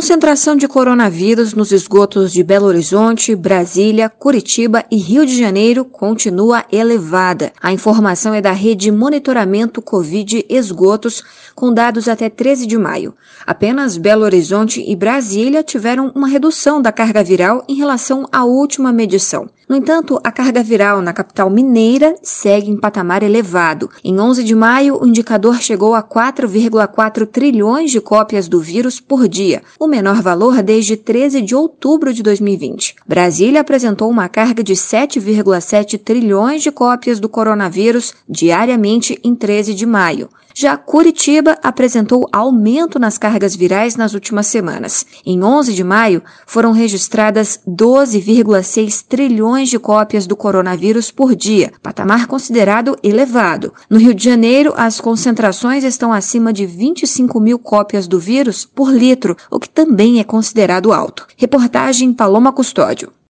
concentração de coronavírus nos esgotos de Belo Horizonte, Brasília, Curitiba e Rio de Janeiro continua elevada. A informação é da rede Monitoramento Covid Esgotos, com dados até 13 de maio. Apenas Belo Horizonte e Brasília tiveram uma redução da carga viral em relação à última medição. No entanto, a carga viral na capital mineira segue em patamar elevado. Em 11 de maio, o indicador chegou a 4,4 trilhões de cópias do vírus por dia, o menor valor desde 13 de outubro de 2020. Brasília apresentou uma carga de 7,7 trilhões de cópias do coronavírus diariamente em 13 de maio. Já Curitiba apresentou aumento nas cargas virais nas últimas semanas. Em 11 de maio, foram registradas 12,6 trilhões de cópias do coronavírus por dia, patamar considerado elevado. No Rio de Janeiro, as concentrações estão acima de 25 mil cópias do vírus por litro, o que também é considerado alto. Reportagem Paloma Custódio.